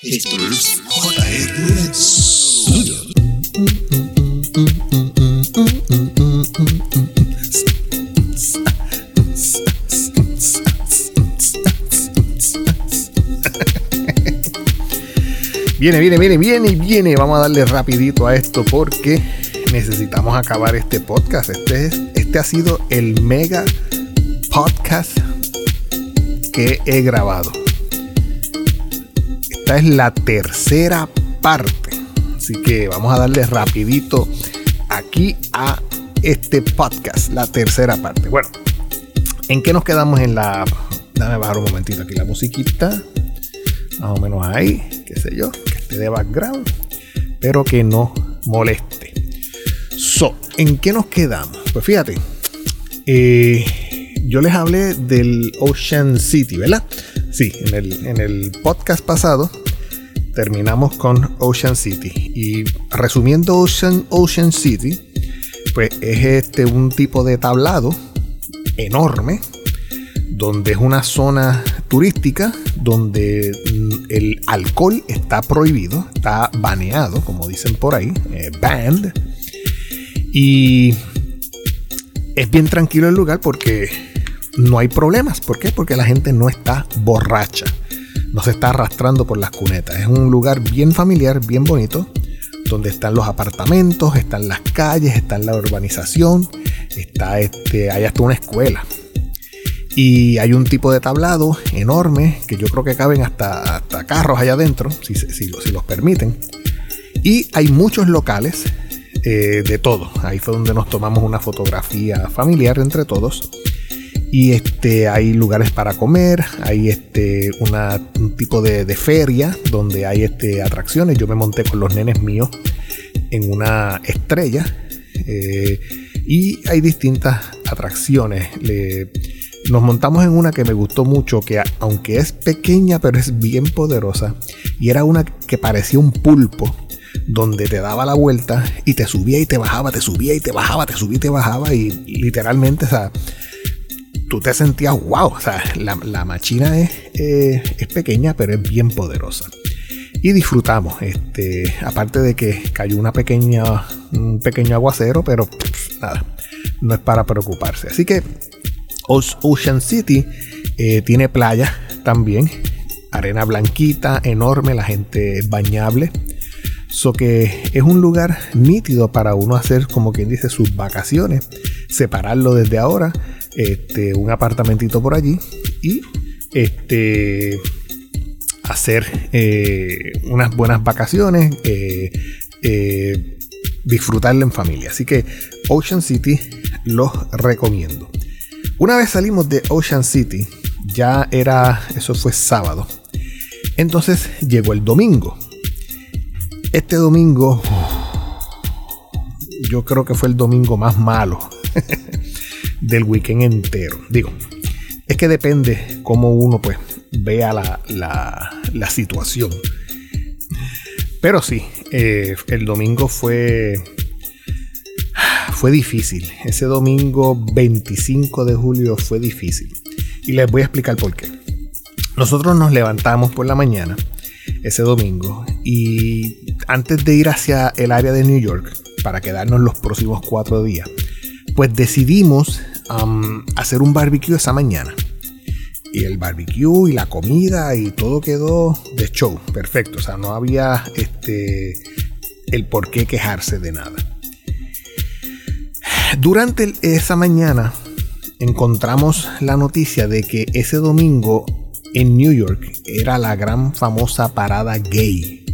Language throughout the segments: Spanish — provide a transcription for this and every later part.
Esto es. Viene, viene, viene, viene y viene. Vamos a darle rapidito a esto porque necesitamos acabar este podcast. Este, es, este ha sido el mega podcast que he grabado. Esta es la tercera parte. Así que vamos a darle rapidito aquí a este podcast, la tercera parte. Bueno, ¿en qué nos quedamos en la... Dame bajar un momentito aquí la musiquita. Más o menos ahí, qué sé yo, que esté de background, pero que no moleste. So, ¿en qué nos quedamos? Pues fíjate, eh, yo les hablé del Ocean City, ¿verdad? Sí, en el, en el podcast pasado terminamos con Ocean City. Y resumiendo Ocean, Ocean City, pues es este un tipo de tablado enorme, donde es una zona turística, donde mm, el alcohol está prohibido, está baneado, como dicen por ahí, eh, banned. Y es bien tranquilo el lugar porque no hay problemas. ¿Por qué? Porque la gente no está borracha. No se está arrastrando por las cunetas. Es un lugar bien familiar, bien bonito. Donde están los apartamentos, están las calles, está la urbanización, está este, hay hasta una escuela. Y hay un tipo de tablado enorme que yo creo que caben hasta, hasta carros allá adentro, si, si, los permiten. Y hay muchos locales eh, de todo. Ahí fue donde nos tomamos una fotografía familiar entre todos. Y este, hay lugares para comer, hay este, un tipo de, de, feria donde hay este, atracciones. Yo me monté con los nenes míos en una estrella eh, y hay distintas atracciones. Le, nos montamos en una que me gustó mucho, que aunque es pequeña pero es bien poderosa, y era una que parecía un pulpo donde te daba la vuelta y te subía y te bajaba, te subía y te bajaba, te subía y te bajaba y literalmente, o sea, tú te sentías wow, o sea, la, la machina es, eh, es, pequeña pero es bien poderosa. Y disfrutamos, este, aparte de que cayó una pequeña, un pequeño aguacero, pero pff, nada, no es para preocuparse. Así que Ocean City eh, tiene playa también, arena blanquita, enorme, la gente es bañable. So que es un lugar nítido para uno hacer, como quien dice, sus vacaciones, separarlo desde ahora, este, un apartamentito por allí y este, hacer eh, unas buenas vacaciones, eh, eh, disfrutarlo en familia. Así que Ocean City los recomiendo. Una vez salimos de Ocean City, ya era, eso fue sábado. Entonces llegó el domingo. Este domingo, yo creo que fue el domingo más malo del weekend entero. Digo, es que depende cómo uno pues vea la, la, la situación. Pero sí, eh, el domingo fue fue difícil. Ese domingo 25 de julio fue difícil. Y les voy a explicar por qué. Nosotros nos levantamos por la mañana ese domingo y antes de ir hacia el área de New York para quedarnos los próximos cuatro días, pues decidimos hacer un barbecue esa mañana. Y el barbecue y la comida y todo quedó de show, perfecto. O sea, no había este, el por qué quejarse de nada. Durante esa mañana encontramos la noticia de que ese domingo en New York era la gran famosa parada gay.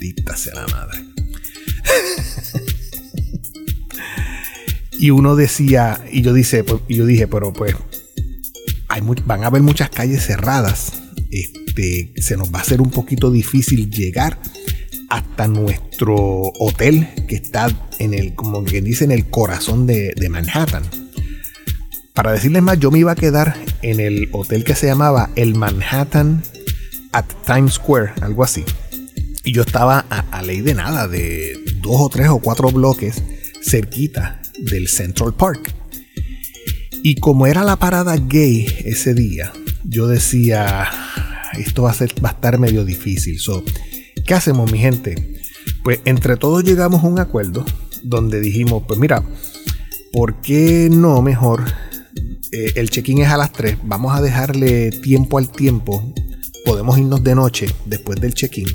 Dita sea la madre. y uno decía, y yo, dice, pues, y yo dije, pero pues hay van a haber muchas calles cerradas. Este, se nos va a hacer un poquito difícil llegar hasta nuestro hotel que está en el, como quien dice, en el corazón de, de, Manhattan. Para decirles más, yo me iba a quedar en el hotel que se llamaba el Manhattan at Times Square, algo así. Y yo estaba a, a ley de nada, de dos o tres o cuatro bloques cerquita del Central Park. Y como era la parada gay ese día, yo decía, esto va a, estar medio difícil. So, ¿Qué hacemos, mi gente? Pues entre todos llegamos a un acuerdo donde dijimos, pues mira, ¿por qué no mejor? Eh, el check-in es a las 3, vamos a dejarle tiempo al tiempo, podemos irnos de noche después del check-in,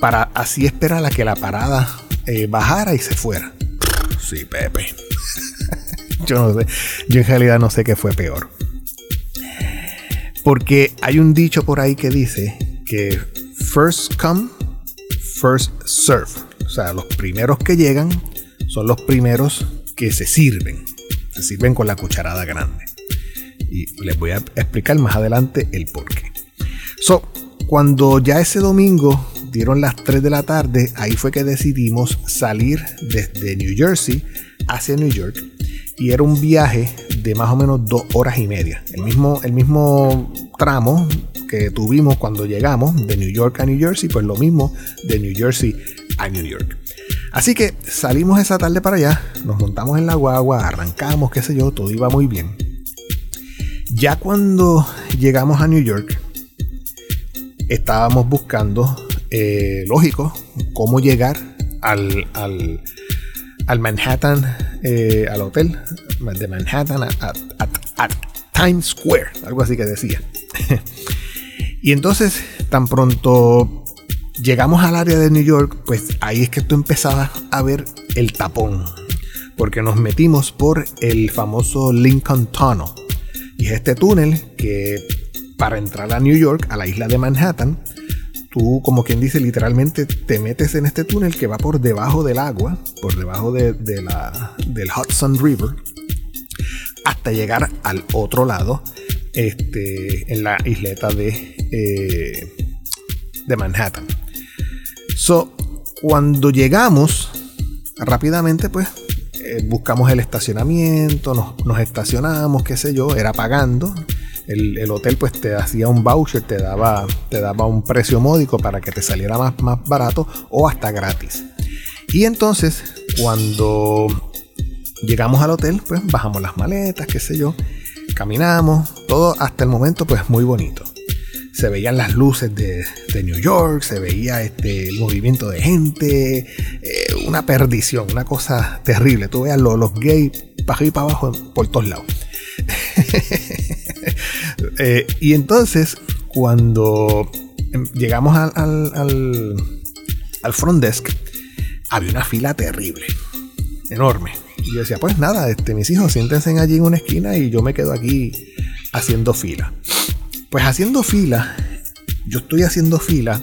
para así esperar a que la parada eh, bajara y se fuera. Sí, Pepe. yo no sé, yo en realidad no sé qué fue peor. Porque hay un dicho por ahí que dice que first come, first serve. O sea, los primeros que llegan son los primeros que se sirven. Se sirven con la cucharada grande. Y les voy a explicar más adelante el por qué. So, cuando ya ese domingo dieron las 3 de la tarde, ahí fue que decidimos salir desde New Jersey hacia New York. Y era un viaje de más o menos dos horas y media. El mismo, el mismo tramo que tuvimos cuando llegamos de New York a New Jersey, pues lo mismo de New Jersey a New York. Así que salimos esa tarde para allá, nos montamos en la guagua, arrancamos, qué sé yo, todo iba muy bien. Ya cuando llegamos a New York, estábamos buscando, eh, lógico, cómo llegar al, al, Manhattan, eh, al hotel de Manhattan, a Times Square, algo así que decía. Y entonces, tan pronto llegamos al área de New York, pues ahí es que tú empezabas a ver el tapón. Porque nos metimos por el famoso Lincoln Tunnel. Y es este túnel que para entrar a New York, a la isla de Manhattan, tú, como quien dice, literalmente te metes en este túnel que va por debajo del agua, por debajo de, del Hudson River, hasta llegar al otro lado este, en la isleta de, eh, de Manhattan. So, cuando llegamos, rápidamente pues eh, buscamos el estacionamiento, nos, estacionamos, qué sé yo, era pagando. El, hotel pues te hacía un voucher, te daba, te daba un precio módico para que te saliera más, más barato o hasta gratis. Y entonces, cuando llegamos al hotel, pues bajamos las maletas, qué sé yo, caminamos, todo hasta el momento pues muy bonito. Se veían las luces de, New York, se veía este, el movimiento de gente, eh, una perdición, una cosa terrible. Tú veas los, gays para arriba y para abajo por todos lados. Eh, y entonces, cuando em, llegamos al, al, al front desk, había una fila terrible, enorme y yo decía, pues nada, este, mis hijos siéntense allí en una esquina y yo me quedo aquí haciendo fila. Pues haciendo fila, yo estoy haciendo fila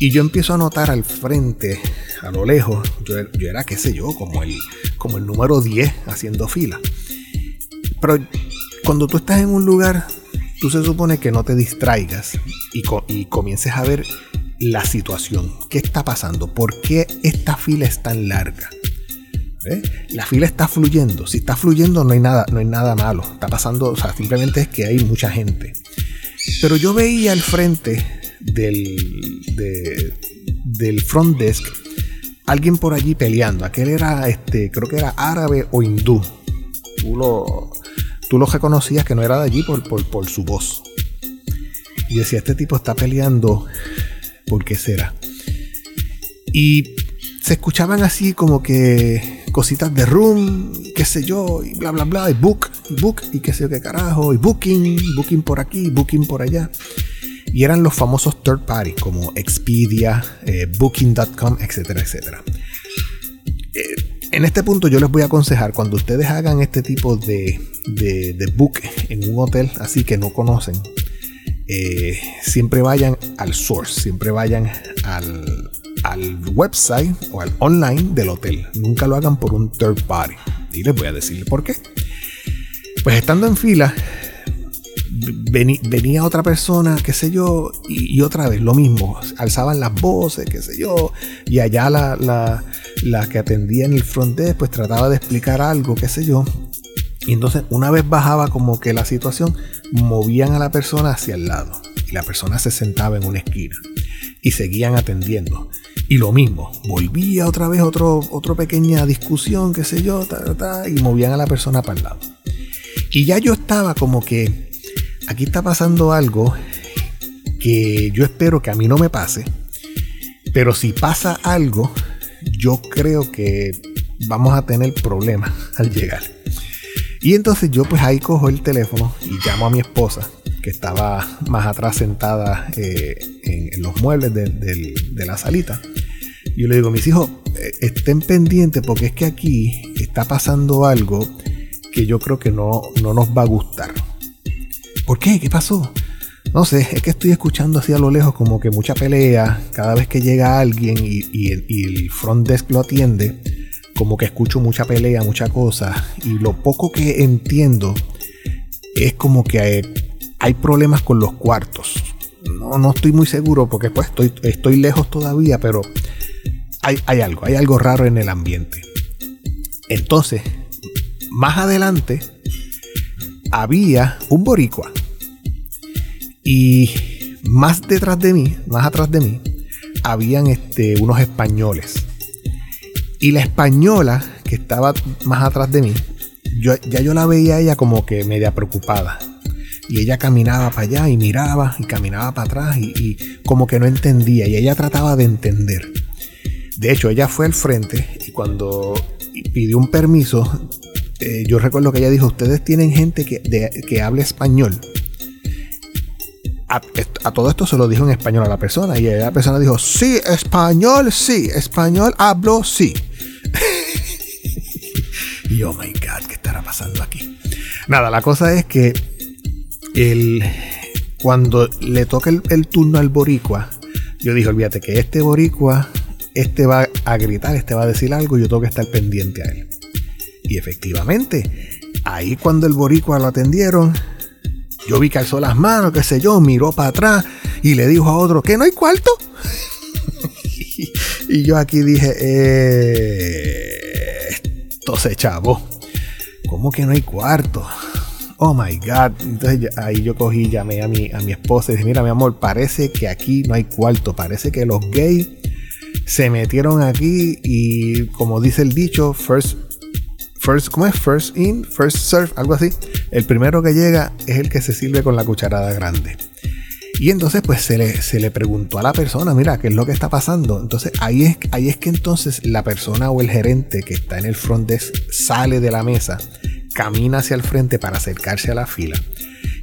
y yo empiezo a notar al frente, a lo lejos, yo, era, qué sé yo, como el, como el número 10 haciendo fila. Pero cuando tú estás en un lugar, tú se supone que no te distraigas y, comiences a ver la situación. ¿Qué está pasando? ¿Por qué esta fila es tan larga? ¿eh? La fila está fluyendo. Si está fluyendo, no hay nada, no hay nada malo. Está pasando, o sea, simplemente es que hay mucha gente. Pero yo veía al frente del, del front desk alguien por allí peleando. Aquel era, este, creo que era árabe o hindú. Tú tú lo reconocías que no era de allí por, por, por su voz. Y decía, este tipo está peleando, ¿por qué será? Y se escuchaban así como que cositas de room, qué sé yo, y bla, bla, bla, y book, y book, y qué sé yo qué carajo, y booking, booking por aquí, booking por allá. Y eran los famosos third party como Expedia, eh, Booking.com, etcétera, etcétera. Eh, en este punto yo les voy a aconsejar, cuando ustedes hagan este tipo de, de, book en un hotel así que no conocen, eh, siempre vayan al source, siempre vayan al, al website o al online del hotel. Nunca lo hagan por un third party. Y les voy a decir por qué. Pues estando en fila, venía otra persona, qué sé yo, y, otra vez lo mismo. Alzaban las voces, qué sé yo, y allá la, la, que atendía en el front desk, pues trataba de explicar algo, qué sé yo. Y entonces, una vez bajaba como que la situación, movían a la persona hacia el lado. Y la persona se sentaba en una esquina. Y seguían atendiendo. Y lo mismo, volvía otra vez otro, otra pequeña discusión, qué sé yo, y movían a la persona para el lado. Y ya yo estaba como que, aquí está pasando algo que yo espero que a mí no me pase, pero si pasa algo, yo creo que vamos a tener problemas al llegar. Y entonces yo pues ahí cojo el teléfono y llamo a mi esposa, que estaba más atrás sentada eh, en, los muebles de, la salita. Y yo le digo, mis hijos, eh, estén pendientes porque es que aquí está pasando algo que yo creo que no, no nos va a gustar. ¿Por qué? ¿Qué pasó? No sé, es que estoy escuchando así a lo lejos como que mucha pelea. Cada vez que llega alguien y, el front desk lo atiende, como que escucho mucha pelea, mucha cosa. Y lo poco que entiendo es como que hay, problemas con los cuartos. No, no estoy muy seguro porque pues estoy, estoy lejos todavía, pero hay, hay algo, hay algo raro en el ambiente. Entonces, más adelante, había un boricua. Y más detrás de mí, más atrás de mí, habían este, unos españoles. Y la española que estaba más atrás de mí, yo, ya yo la veía ella como que media preocupada. Y ella caminaba para allá y miraba y caminaba para atrás y, como que no entendía. Y ella trataba de entender. De hecho, ella fue al frente y cuando pidió un permiso, eh, yo recuerdo que ella dijo, ustedes tienen gente que, que habla español. A, todo esto se lo dijo en español a la persona y la persona dijo, sí, español, sí, español hablo, sí. y oh my god, ¿qué estará pasando aquí? Nada, la cosa es que el, cuando le toca el, el turno al boricua, yo dije, olvídate que este boricua, este va a gritar, este va a decir algo yo tengo que estar pendiente a él. Y efectivamente, ahí cuando el boricua lo atendieron, yo vi que alzó las manos, qué sé yo, miró para atrás y le dijo a otro, ¿que no hay cuarto? y yo aquí dije, eh, esto se chavo. ¿Cómo que no hay cuarto? Oh my God. Entonces ahí yo cogí, llamé a mi, a mi esposa y dije, mira mi amor, parece que aquí no hay cuarto. Parece que los gays se metieron aquí y como dice el dicho, first first, ¿cómo es? First in, first serve, algo así. El primero que llega es el que se sirve con la cucharada grande. Y entonces pues se le, se le preguntó a la persona, mira, ¿qué es lo que está pasando? Entonces ahí es, ahí es que entonces la persona o el gerente que está en el front desk sale de la mesa, camina hacia el frente para acercarse a la fila.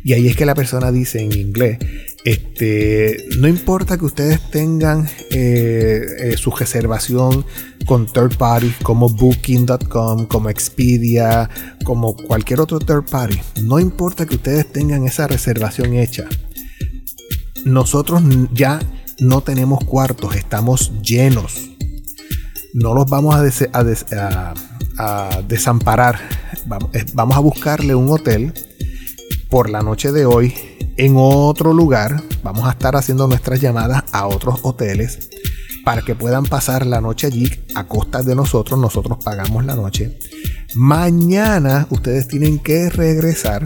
Y ahí es que la persona dice en inglés, este, no importa que ustedes tengan eh, eh, su reservación con third party como booking.com, como Expedia, como cualquier otro third party. No importa que ustedes tengan esa reservación hecha. Nosotros ya no tenemos cuartos, estamos llenos. No los vamos a, a desamparar. Eh, vamos a buscarle un hotel por la noche de hoy en otro lugar. Vamos a estar haciendo nuestras llamadas a otros hoteles para que puedan pasar la noche allí a costa de nosotros. Nosotros pagamos la noche. Mañana ustedes tienen que regresar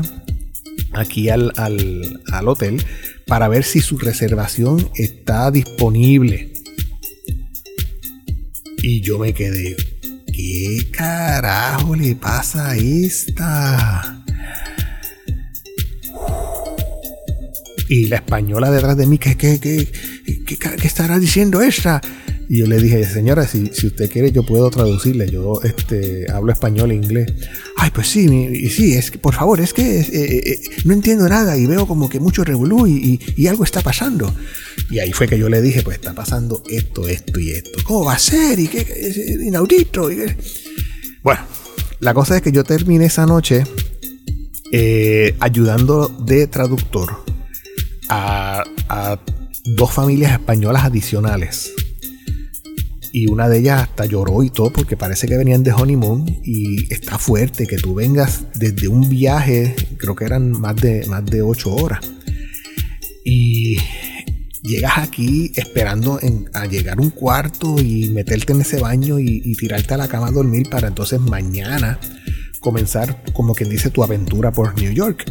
aquí al, al hotel para ver si su reservación está disponible. Y yo me quedé, ¿qué carajo le pasa a esta? Y la española detrás de mí, ¿qué, estará diciendo esta? Y yo le dije, señora, si, usted quiere, yo puedo traducirle. Yo este, hablo español e inglés. Ay, pues sí, y sí, es que, por favor, es que eh, eh, eh, no entiendo nada y veo como que mucho revolú y, y, algo está pasando. Y ahí fue que yo le dije, pues está pasando esto, esto y esto. ¿Cómo va a ser? Y qué es inaudito. Bueno, la cosa es que yo terminé esa noche ayudando de traductor a, dos familias españolas adicionales. Y una de ellas hasta lloró y todo porque parece que venían de honeymoon y está fuerte que tú vengas desde un viaje, creo que eran más de, más de ocho horas. Y llegas aquí esperando a llegar un cuarto y meterte en ese baño y, y, tirarte a la cama a dormir para entonces mañana comenzar como quien dice tu aventura por New York.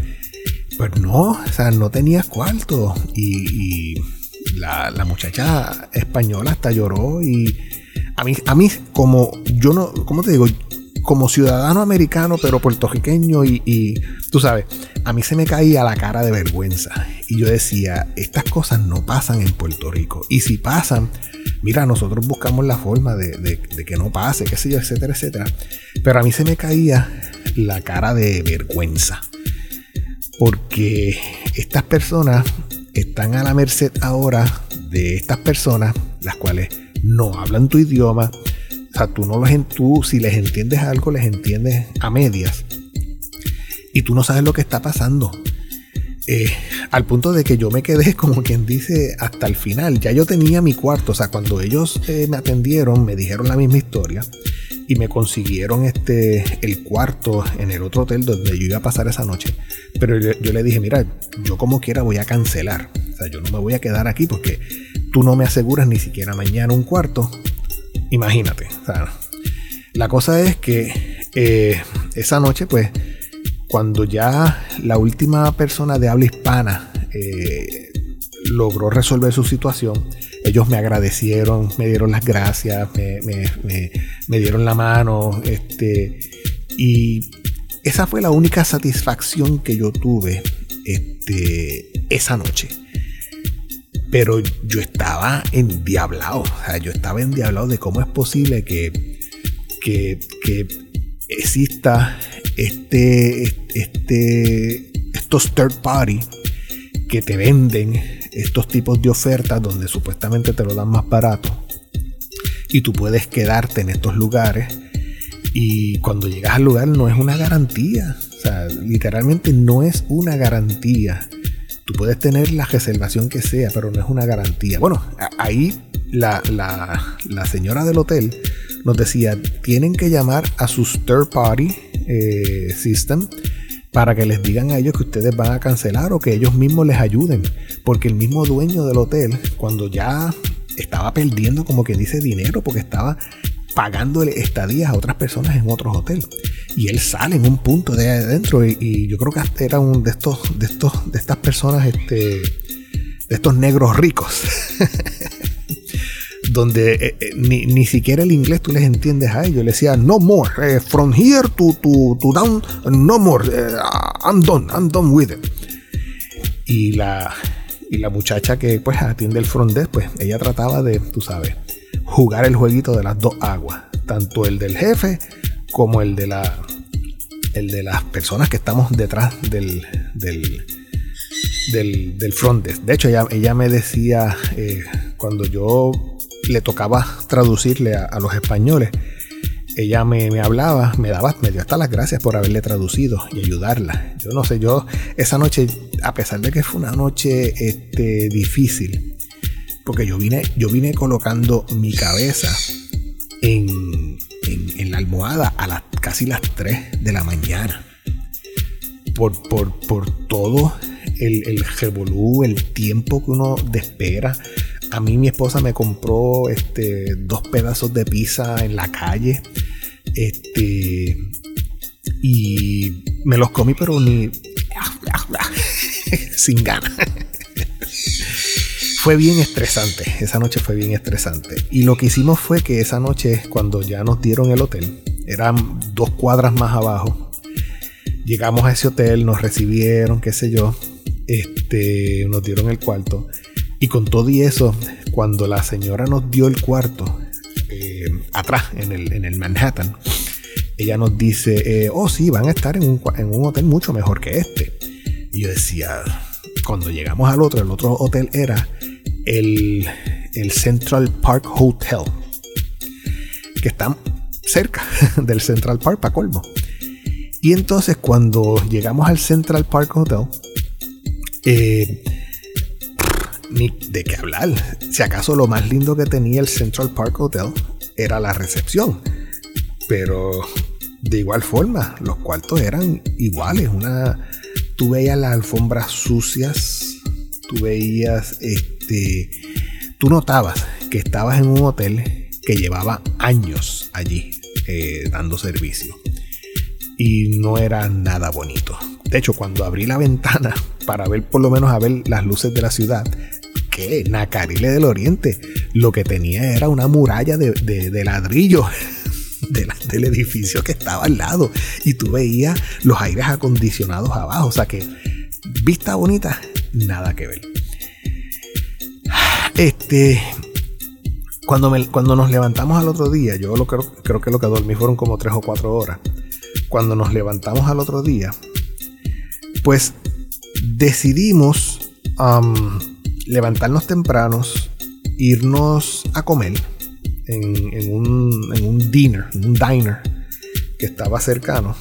Pues no, o sea, no tenía cuarto. Y, la, muchacha española hasta lloró. Y a mí, a mí, como yo no, ¿cómo te digo? como ciudadano americano, pero puertorriqueño y, y, tú sabes, a mí se me caía la cara de vergüenza. Y yo decía, estas cosas no pasan en Puerto Rico. Y si pasan, mira, nosotros buscamos la forma de, que no pase, qué sé yo, etcétera, etcétera. Pero a mí se me caía la cara de vergüenza. Porque estas personas están a la merced ahora de estas personas, las cuales no hablan tu idioma. O sea, tú no los tú, si les entiendes algo, les entiendes a medias. Y tú no sabes lo que está pasando. Eh, al punto de que yo me quedé, como quien dice, hasta el final. Ya yo tenía mi cuarto, o sea, cuando ellos eh, me atendieron, me dijeron la misma historia y me consiguieron este, el cuarto en el otro hotel donde yo iba a pasar esa noche. Pero yo, le dije, mira, yo como quiera voy a cancelar. O sea, yo no me voy a quedar aquí porque tú no me aseguras ni siquiera mañana un cuarto. Imagínate. O sea, la cosa es que eh, esa noche, pues, cuando ya la última persona de habla hispana eh, logró resolver su situación, ellos me agradecieron, me dieron las gracias, me, dieron la mano, este, y esa fue la única satisfacción que yo tuve este, esa noche. Pero yo estaba endiablado, o sea, yo estaba endiablado de cómo es posible que, que, que exista este, este, estos third party que te venden estos tipos de ofertas donde supuestamente te lo dan más barato y tú puedes quedarte en estos lugares y cuando llegas al lugar no es una garantía, o sea, literalmente no es una garantía. Tú puedes tener la reservación que sea, pero no es una garantía. Bueno, ahí la, la, la señora del hotel nos decía, tienen que llamar a sus third party eh, system para que les digan a ellos que ustedes van a cancelar o que ellos mismos les ayuden. Porque el mismo dueño del hotel, cuando ya estaba perdiendo como que dice dinero, porque estaba pagándole estadías a otras personas en otros hoteles. Y él sale en un punto de adentro y, yo creo que era un de estos, de estos, de estas personas, este, de estos negros ricos. donde eh, eh, ni, siquiera el inglés tú les entiendes a ellos. Le decía, no more, eh, from here to, to, down, no more, I'm done, I'm done with it. Y la, y la muchacha que pues atiende el front desk, pues ella trataba de, tú sabes, jugar el jueguito de las dos aguas, tanto el del jefe como el de la el de las personas que estamos detrás del, del, del, front desk. De hecho, ella, ella me decía, cuando yo le tocaba traducirle a, los españoles, ella me, hablaba, me daba, me dio hasta las gracias por haberle traducido y ayudarla. Yo no sé, yo esa noche, a pesar de que fue una noche este, difícil, porque yo vine, yo vine colocando mi cabeza en, en, la almohada a las casi las 3 de la mañana. Por, por, por todo el, el revolú, el tiempo que uno espera a mí mi esposa me compró este, dos pedazos de pizza en la calle. Este. Y me los comí, pero ni. sin ganas. fue bien estresante. Esa noche fue bien estresante. Y lo que hicimos fue que esa noche, cuando ya nos dieron el hotel, eran dos cuadras más abajo. Llegamos a ese hotel, nos recibieron, qué sé yo. Este, nos dieron el cuarto. Y con todo y eso, cuando la señora nos dio el cuarto eh, atrás, en el, Manhattan, ella nos dice, eh, oh sí, van a estar en un, hotel mucho mejor que este. Y yo decía, cuando llegamos al otro, el otro hotel era el, el Central Park Hotel, que está cerca del Central Park para colmo. Y entonces cuando llegamos al Central Park Hotel, eh, ni de qué hablar. Si acaso lo más lindo que tenía el Central Park Hotel era la recepción. Pero de igual forma, los cuartos eran iguales. Una, tú veías las alfombras sucias, tú veías, este, tú notabas que estabas en un hotel que llevaba años allí eh, dando servicio. Y no era nada bonito. De hecho, cuando abrí la ventana para ver por lo menos a ver las luces de la ciudad, que Nacarile del Oriente lo que tenía era una muralla de, ladrillo. del edificio que estaba al lado. Y tú veías los aires acondicionados abajo. O sea que, vista bonita, nada que ver. Este, cuando, cuando nos levantamos al otro día, yo lo creo, creo que lo que dormí fueron como tres o cuatro horas. Cuando nos levantamos al otro día, pues decidimos levantarnos tempranos, irnos a comer en, un, dinner, en un diner que estaba cercano.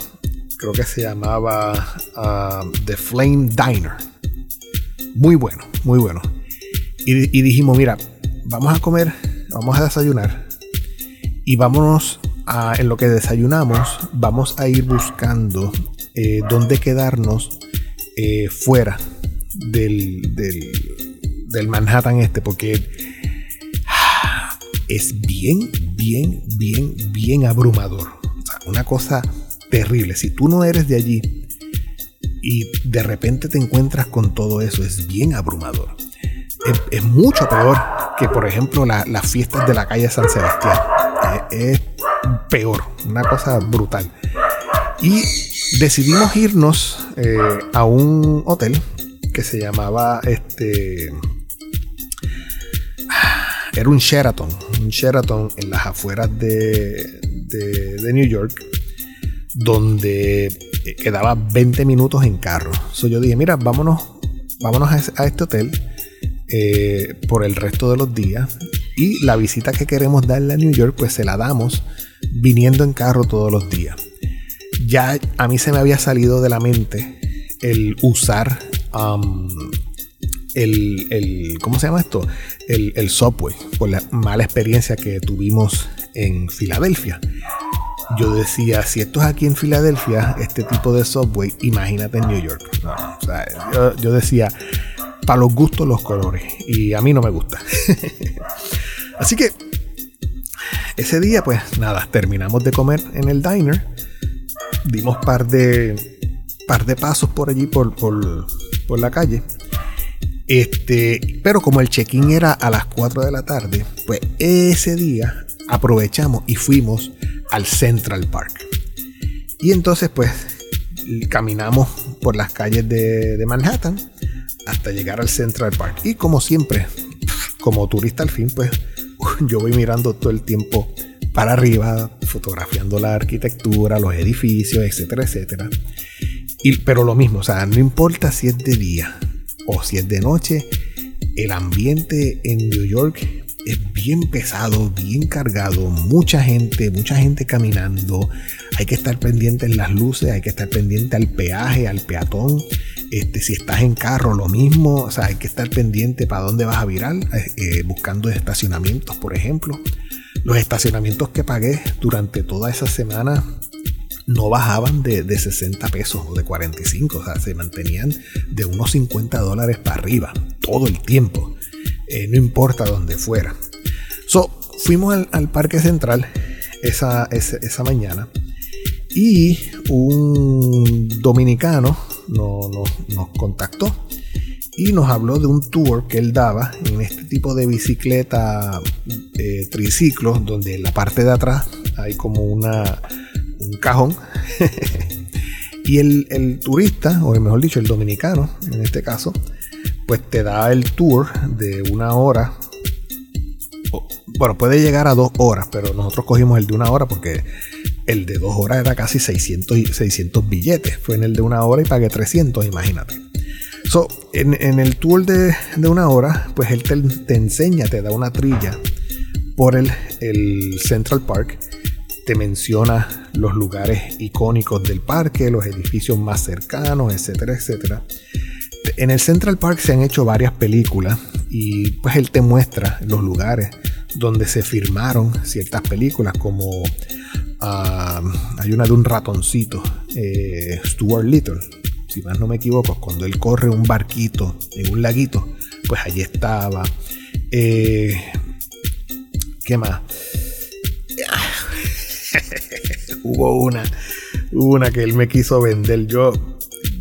Creo que se llamaba The Flame Diner. Muy bueno, muy bueno. Y, dijimos, mira, vamos a comer, vamos a desayunar y vámonos a, en lo que desayunamos, vamos a ir buscando eh, dónde quedarnos eh, fuera del, del, Manhattan este, porque ah, es bien, bien, bien, bien abrumador. una cosa terrible. Si tú no eres de allí y de repente te encuentras con todo eso, es bien abrumador. Es, mucho peor que, por ejemplo, las fiestas de la calle San Sebastián. es peor, una cosa brutal. Y decidimos irnos eh, a un hotel que se llamaba este era un Sheraton un Sheraton en las afueras de, de, New York donde quedaba 20 minutos en carro. So yo dije mira vámonos vámonos a, este hotel eh, por el resto de los días y la visita que queremos darle a New York pues se la damos viniendo en carro todos los días. Ya a mí se me había salido de la mente el usar um, el, ¿cómo se llama esto? El, el subway, por la mala experiencia que tuvimos en Filadelfia. Yo decía, si esto es aquí en Filadelfia, este tipo de subway, imagínate en New York. yo, yo decía, para los gustos los colores. Y a mí no me gusta. Así que ese día, pues nada, terminamos de comer en el diner dimos par de, par de pasos por allí, por, por, la calle. Este, pero como el check-in era a las 4 de la tarde, pues ese día aprovechamos y fuimos al Central Park. Y entonces pues caminamos por las calles de, de Manhattan hasta llegar al Central Park. Y como siempre, como turista al fin, pues yo voy mirando todo el tiempo para arriba, fotografiando la arquitectura, los edificios, etcétera, etcétera. Y, pero lo mismo, o sea, no importa si es de día o si es de noche, el ambiente en New York es bien pesado, bien cargado, mucha gente, mucha gente caminando. Hay que estar pendiente en las luces, hay que estar pendiente al peaje, al peatón. Este, si estás en carro, lo mismo. O sea, hay que estar pendiente para dónde vas a virar, eh, buscando estacionamientos, por ejemplo. Los estacionamientos que pagué durante toda esa semana no bajaban de, 60 pesos o de 45, o sea, se mantenían de unos 50 dólares para arriba todo el tiempo, eh, no importa dónde fuera. So, fuimos al, Parque Central esa, esa, mañana y un dominicano nos contactó y nos habló de un tour que él daba en este tipo de bicicleta eh, triciclo, donde en la parte de atrás hay como una, un cajón. y el, turista, o mejor dicho, el dominicano, en este caso, pues te da el tour de una hora. Bueno, puede llegar a dos horas, pero nosotros cogimos el de una hora porque el de dos horas era casi 600, 600 billetes. Fue en el de una hora y pagué 300, imagínate. So, en, el tour de, una hora, pues él te, enseña, te da una trilla por el, Central Park, te menciona los lugares icónicos del parque, los edificios más cercanos, etcétera, etcétera. En el Central Park se han hecho varias películas y pues él te muestra los lugares donde se firmaron ciertas películas como ah, hay una de un ratoncito, eh, Stuart Little, si más no me equivoco, cuando él corre un barquito en un laguito, pues allí estaba. Eh, ¿Qué más? hubo una, una que él me quiso vender. Yo,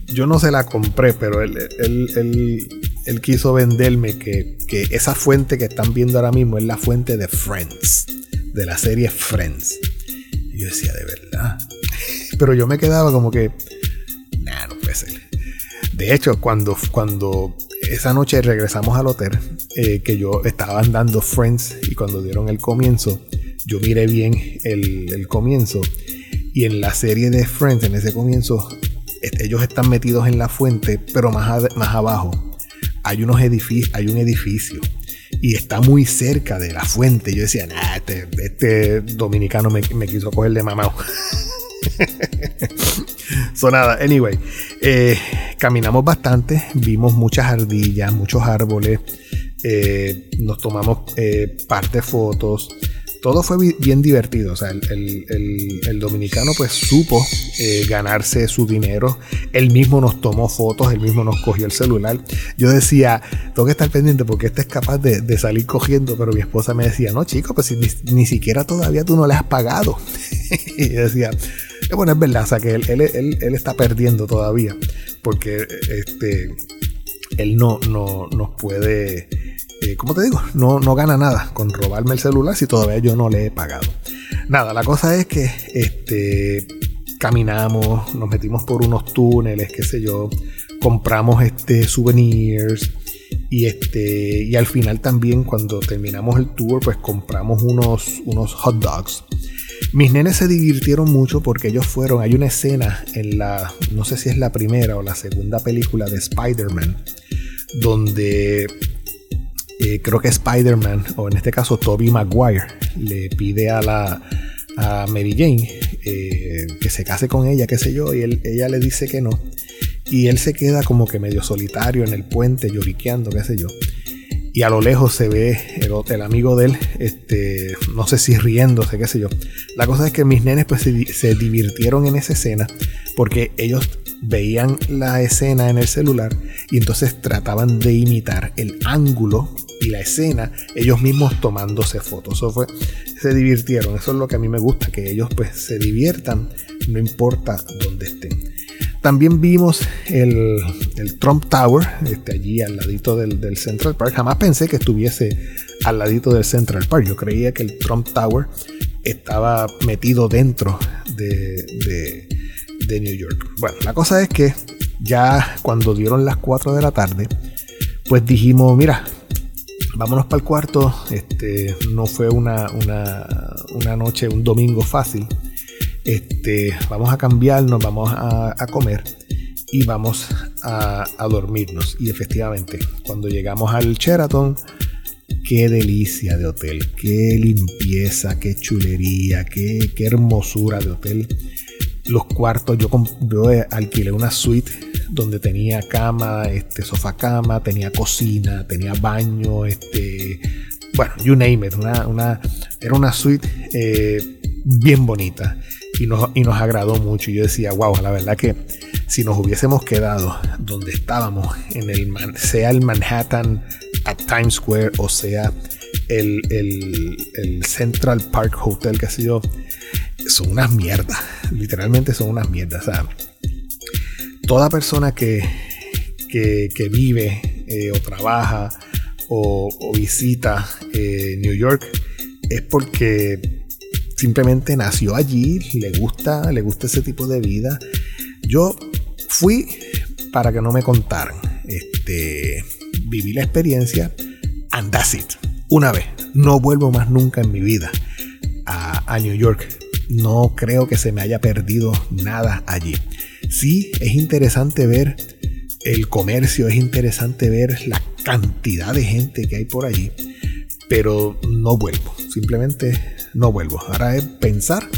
yo no se la compré, pero él, él, quiso venderme que, que, esa fuente que están viendo ahora mismo es la fuente de Friends, de la serie Friends. Yo decía, de verdad. Pero yo me quedaba como que, nah, no puede ser. De hecho, cuando, cuando esa noche regresamos al hotel, eh, que yo estaba andando Friends y cuando dieron el comienzo, yo miré bien el, comienzo. Y en la serie de Friends, en ese comienzo, ellos están metidos en la fuente, pero más, abajo hay unos hay un edificio y está muy cerca de la fuente. Yo decía, este, este dominicano me, quiso coger de mamá. so nada, anyway, eh, caminamos bastante, vimos muchas ardillas, muchos árboles, eh, nos tomamos eh, parte fotos todo fue bien divertido. O sea, el, dominicano pues supo eh, ganarse su dinero. Él mismo nos tomó fotos, él mismo nos cogió el celular. Yo decía, tengo que estar pendiente porque este es capaz de, salir cogiendo, pero mi esposa me decía, no chico, pues ni, siquiera todavía tú no le has pagado. y yo decía, eh, bueno, es verdad, o sea que él, él, está perdiendo todavía, porque este, él no, no nos puede eh, como te digo, no, no gana nada con robarme el celular si todavía yo no le he pagado. Nada, la cosa es que este, caminamos, nos metimos por unos túneles, qué sé yo, compramos este, souvenirs. Y, este, y al final también cuando terminamos el tour pues compramos unos, unos hot dogs. Mis nenes se divirtieron mucho porque ellos fueron, hay una escena en la, no sé si es la primera o la segunda película de Spider-Man, donde eh, creo que Spider-Man, o en este caso Toby Maguire, le pide a la a Mary Jane eh, que se case con ella, qué sé yo, y ella le dice que no. Y él se queda como que medio solitario en el puente, lloriqueando, qué sé yo. Y a lo lejos se ve el, amigo de él, este, no sé si riéndose, qué sé yo. La cosa es que mis nenes pues se, se divirtieron en esa escena porque ellos veían la escena en el celular y entonces trataban de imitar el ángulo y la escena ellos mismos tomándose fotos. Eso fue, se divirtieron. Eso es lo que a mí me gusta, que ellos pues se diviertan, no importa dónde estén. También vimos el, Trump Tower, este, allí al ladito del, Central Park. Jamás pensé que estuviese al ladito del Central Park. Yo creía que el Trump Tower estaba metido dentro de, de New York. Bueno, la cosa es que ya cuando dieron las 4 de la tarde, pues dijimos, mira, vámonos para el cuarto. Este, no fue una, una, noche, un domingo fácil. Este, vamos a cambiarnos, vamos a, comer y vamos a, dormirnos. Y efectivamente, cuando llegamos al Sheraton, qué delicia de hotel, qué limpieza, qué chulería, qué, qué hermosura de hotel. Los cuartos, yo, yo alquilé una suite donde tenía cama, este, sofá cama, tenía cocina, tenía baño, este, bueno, you name it, una, era una suite eh, bien bonita y nos, y nos agradó mucho. Y yo decía, wow, la verdad que si nos hubiésemos quedado donde estábamos, en el sea el Manhattan at Times Square o sea el, el, Central Park Hotel, que ha sido, son unas mierdas, literalmente son unas mierdas. O sea, toda persona que, que, vive eh, o trabaja o, visita eh, New York es porque simplemente nació allí, le gusta, le gusta ese tipo de vida. Yo fui para que no me contaran. Este, viví la experiencia and that's it. Una vez. No vuelvo más nunca en mi vida a, a New York. No creo que se me haya perdido nada allí. Sí, es interesante ver el comercio, es interesante ver la cantidad de gente que hay por allí, pero no vuelvo, simplemente no vuelvo. Ahora es pensar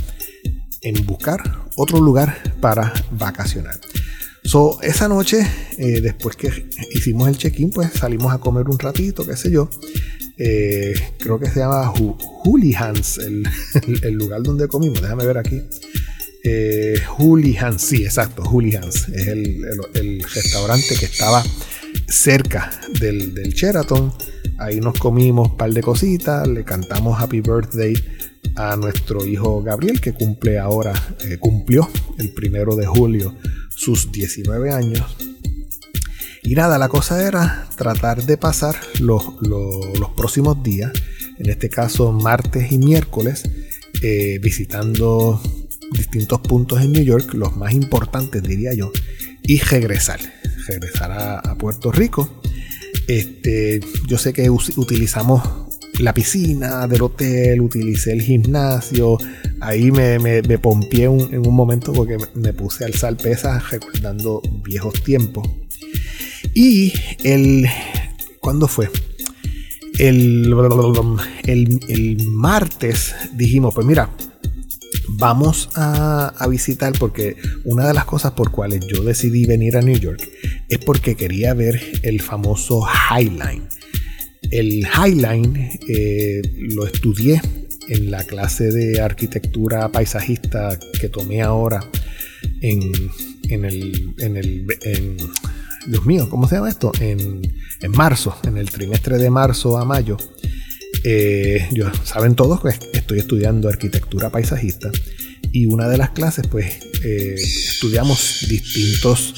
en buscar otro lugar para vacacionar. So, esa noche, eh, después que hicimos el check-in, pues salimos a comer un ratito, qué sé yo. Eh, creo que se llama Hooligans, el, el, lugar donde comimos. Déjame ver aquí. Eh, sí, exacto, Hans Es el, restaurante que estaba cerca del, del, Sheraton. Ahí nos comimos un par de cositas, le cantamos Happy Birthday a nuestro hijo Gabriel, que cumple ahora, eh, cumplió el primero de julio sus 19 años. Y nada, la cosa era tratar de pasar los, los próximos días, en este caso martes y miércoles, eh, visitando distintos puntos en New York, los más importantes diría yo, y regresar, regresar a, Puerto Rico. Este, yo sé que utilizamos la piscina del hotel, utilicé el gimnasio, ahí me, me, pompié en un momento porque me puse a alzar pesas recordando viejos tiempos. Y el, ¿cuándo fue? El, el, el martes dijimos, pues mira, vamos a, visitar porque una de las cosas por cuales yo decidí venir a New York es porque quería ver el famoso Highline. El Highline eh, lo estudié en la clase de arquitectura paisajista que tomé ahora en, el, en el Dios mío, ¿cómo se llama esto? En, en marzo, en el trimestre de marzo a mayo. Eh, yo, saben todos que estoy estudiando arquitectura paisajista y una de las clases pues eh, estudiamos distintos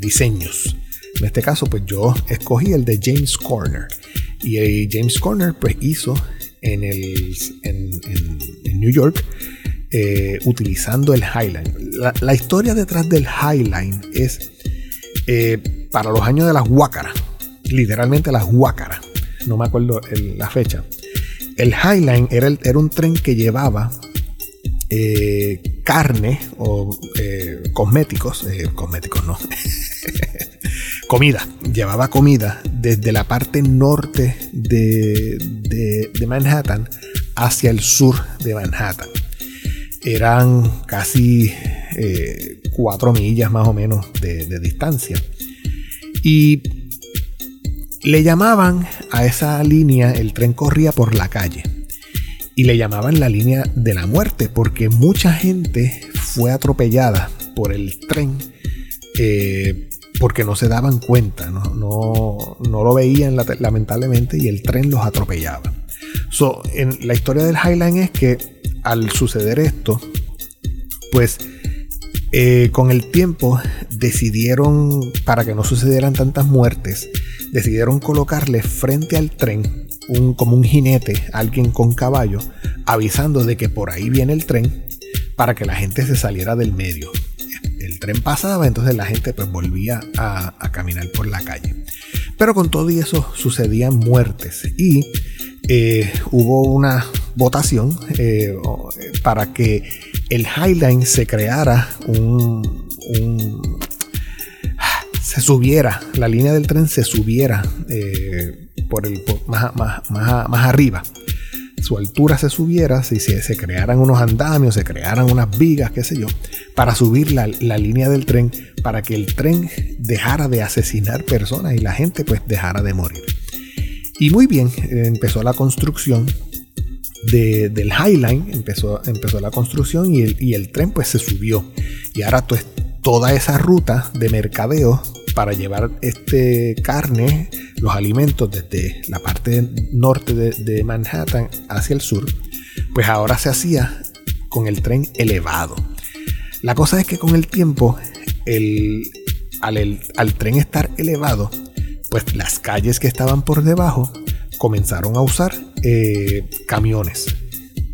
diseños. En este caso pues yo escogí el de James Corner y James Corner pues hizo en, el, en, New York utilizando el Highline. La, historia detrás del Highline es para los años de las Huácaras, literalmente las Huácaras no me acuerdo la fecha. El Highline era, era un tren que llevaba eh, carne o eh, cosméticos, eh, cosméticos no, comida, llevaba comida desde la parte norte de, Manhattan hacia el sur de Manhattan. Eran casi cuatro millas más o menos de, de distancia. Y le llamaban a esa línea, el tren corría por la calle. Y le llamaban la línea de la muerte porque mucha gente fue atropellada por el tren eh, porque no se daban cuenta, no, no, lo veían lamentablemente y el tren los atropellaba. So, en la historia del Highline es que al suceder esto, pues eh, con el tiempo decidieron, para que no sucedieran tantas muertes, decidieron colocarle frente al tren un, como un jinete, alguien con caballo, avisando de que por ahí viene el tren para que la gente se saliera del medio. Tren pasaba, entonces la gente pues volvía a, caminar por la calle. Pero con todo y eso sucedían muertes y eh, hubo una votación eh, para que el Highline se creara un, se subiera, la línea del tren se subiera eh, por el, más, más, arriba. Su altura se subiera, si se, crearan unos andamios, se crearan unas vigas, qué sé yo, para subir la, línea del tren, para que el tren dejara de asesinar personas y la gente pues dejara de morir. Y muy bien, empezó la construcción del Highline, empezó, empezó la construcción y el, y el, tren pues se subió. Y ahora toda esa ruta de mercadeo para llevar este carne, los alimentos desde la parte norte de, Manhattan hacia el sur, pues ahora se hacía con el tren elevado. La cosa es que con el tiempo, el, al, tren estar elevado, pues las calles que estaban por debajo comenzaron a usar eh, camiones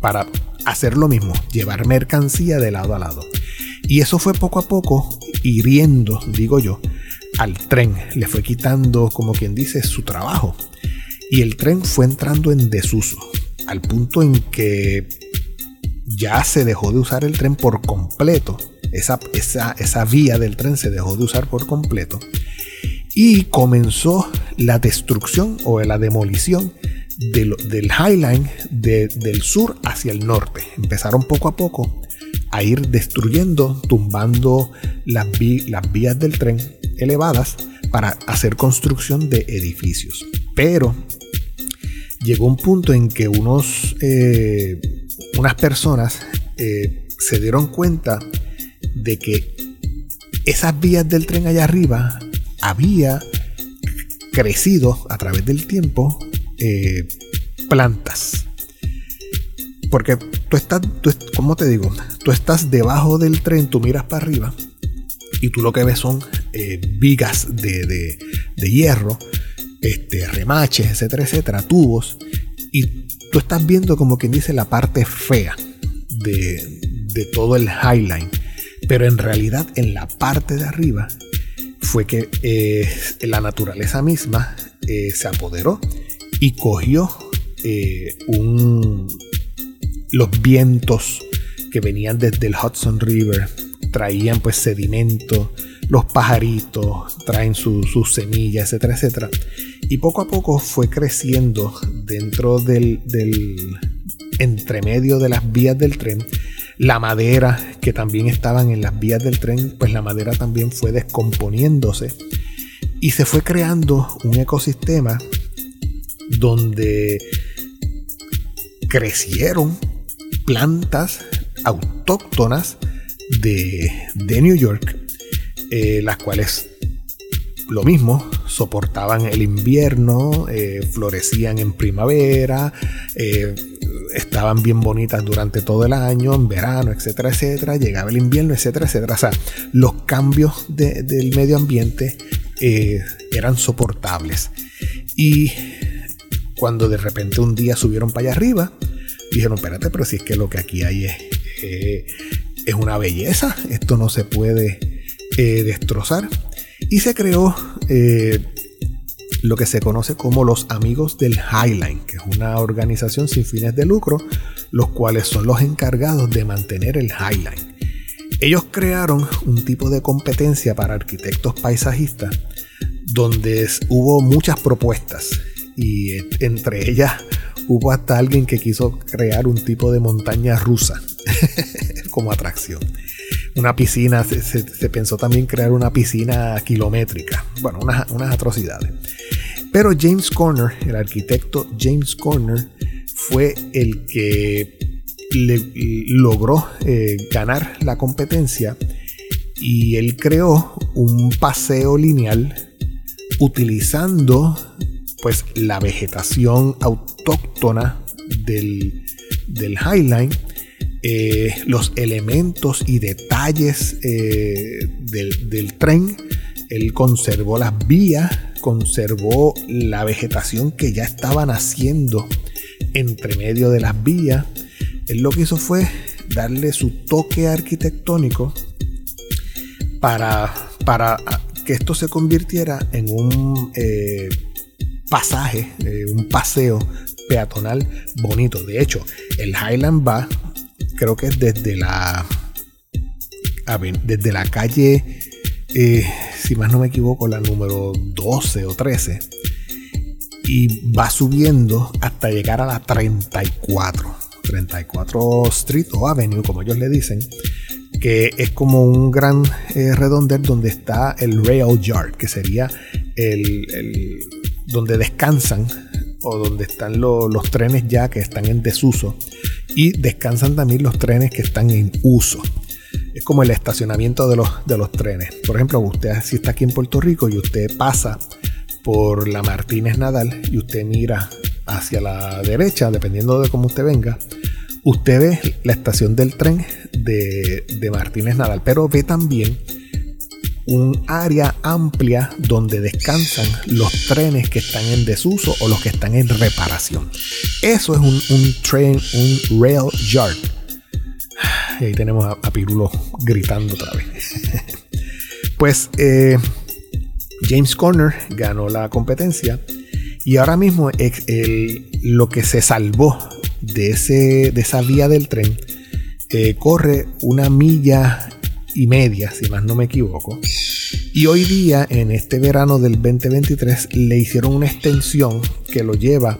para hacer lo mismo, llevar mercancía de lado a lado. Y eso fue poco a poco hiriendo, digo yo, al tren, le fue quitando, como quien dice, su trabajo. Y el tren fue entrando en desuso, al punto en que ya se dejó de usar el tren por completo. Esa, vía del tren se dejó de usar por completo. Y comenzó la destrucción o la demolición del Highline del sur hacia el norte. Empezaron poco a poco a ir destruyendo, tumbando las, vías del tren elevadas para hacer construcción de edificios. Pero llegó un punto en que unos, eh, unas personas eh, se dieron cuenta de que esas vías del tren allá arriba había crecido a través del tiempo eh, plantas. Porque tú estás, tú, ¿cómo te digo? Tú estás debajo del tren, tú miras para arriba y tú lo que ves son eh, vigas de, hierro, este, remaches, etcétera, etcétera, tubos. Y tú estás viendo como quien dice la parte fea de, de todo el highline. Pero en realidad en la parte de arriba fue que eh, la naturaleza misma eh, se apoderó y cogió un, los vientos que venían desde el Hudson River, traían pues sedimento, los pajaritos traen sus semillas, etcétera, etcétera. Y poco a poco fue creciendo dentro del, del entremedio de las vías del tren la madera que también estaban en las vías del tren, pues la madera también fue descomponiéndose y se fue creando un ecosistema donde crecieron plantas autóctonas de, New York, eh, las cuales lo mismo, soportaban el invierno, eh, florecían en primavera, eh, estaban bien bonitas durante todo el año, en verano, etcétera, etcétera. Llegaba el invierno, etcétera, etcétera. O sea, los cambios del medio ambiente eran soportables. Y cuando de repente un día subieron para allá arriba, dijeron, espérate, pero si es que lo que aquí hay es, es una belleza, esto no se puede destrozar. Y se creó eh, lo que se conoce como los Amigos del Highline, que es una organización sin fines de lucro, los cuales son los encargados de mantener el Highline. Ellos crearon un tipo de competencia para arquitectos paisajistas donde hubo muchas propuestas y entre ellas hubo hasta alguien que quiso crear un tipo de montaña rusa como atracción una piscina, se, pensó también crear una piscina kilométrica. Bueno, unas, atrocidades. Pero James Corner, el arquitecto James Corner, fue el que logró eh, ganar la competencia y él creó un paseo lineal utilizando pues la vegetación autóctona del, del Highline eh, los elementos y detalles eh, del, tren. Él conservó las vías, conservó la vegetación que ya estaban haciendo entre medio de las vías. Él lo que hizo fue darle su toque arquitectónico para, para que esto se convirtiera en un eh, pasaje, un paseo peatonal bonito. De hecho, el Highland va creo que es desde la, desde la calle, eh, si más no me equivoco, la número 12 o 13. Y va subiendo hasta llegar a la 34. 34 Street o Avenue, como ellos le dicen, que es como un gran eh, redondel donde está el Rail Yard, que sería el, donde descansan o donde están los trenes ya que están en desuso y descansan también los trenes que están en uso. Es como el estacionamiento de los, de los trenes. Por ejemplo, usted si está aquí en Puerto Rico y usted pasa por la Martínez Nadal y usted mira hacia la derecha, dependiendo de cómo usted venga, usted ve la estación del tren de, de Martínez Nadal, pero ve también un área amplia donde descansan los trenes que están en desuso o los que están en reparación. Eso es un, un train, un rail yard. Y ahí tenemos a, Pirulo gritando otra vez. pues eh, James Corner ganó la competencia y ahora mismo lo que se salvó de, ese, de esa vía del tren eh, corre una milla y media, si más no me equivoco. Y hoy día, en este verano del 2023, le hicieron una extensión que lo lleva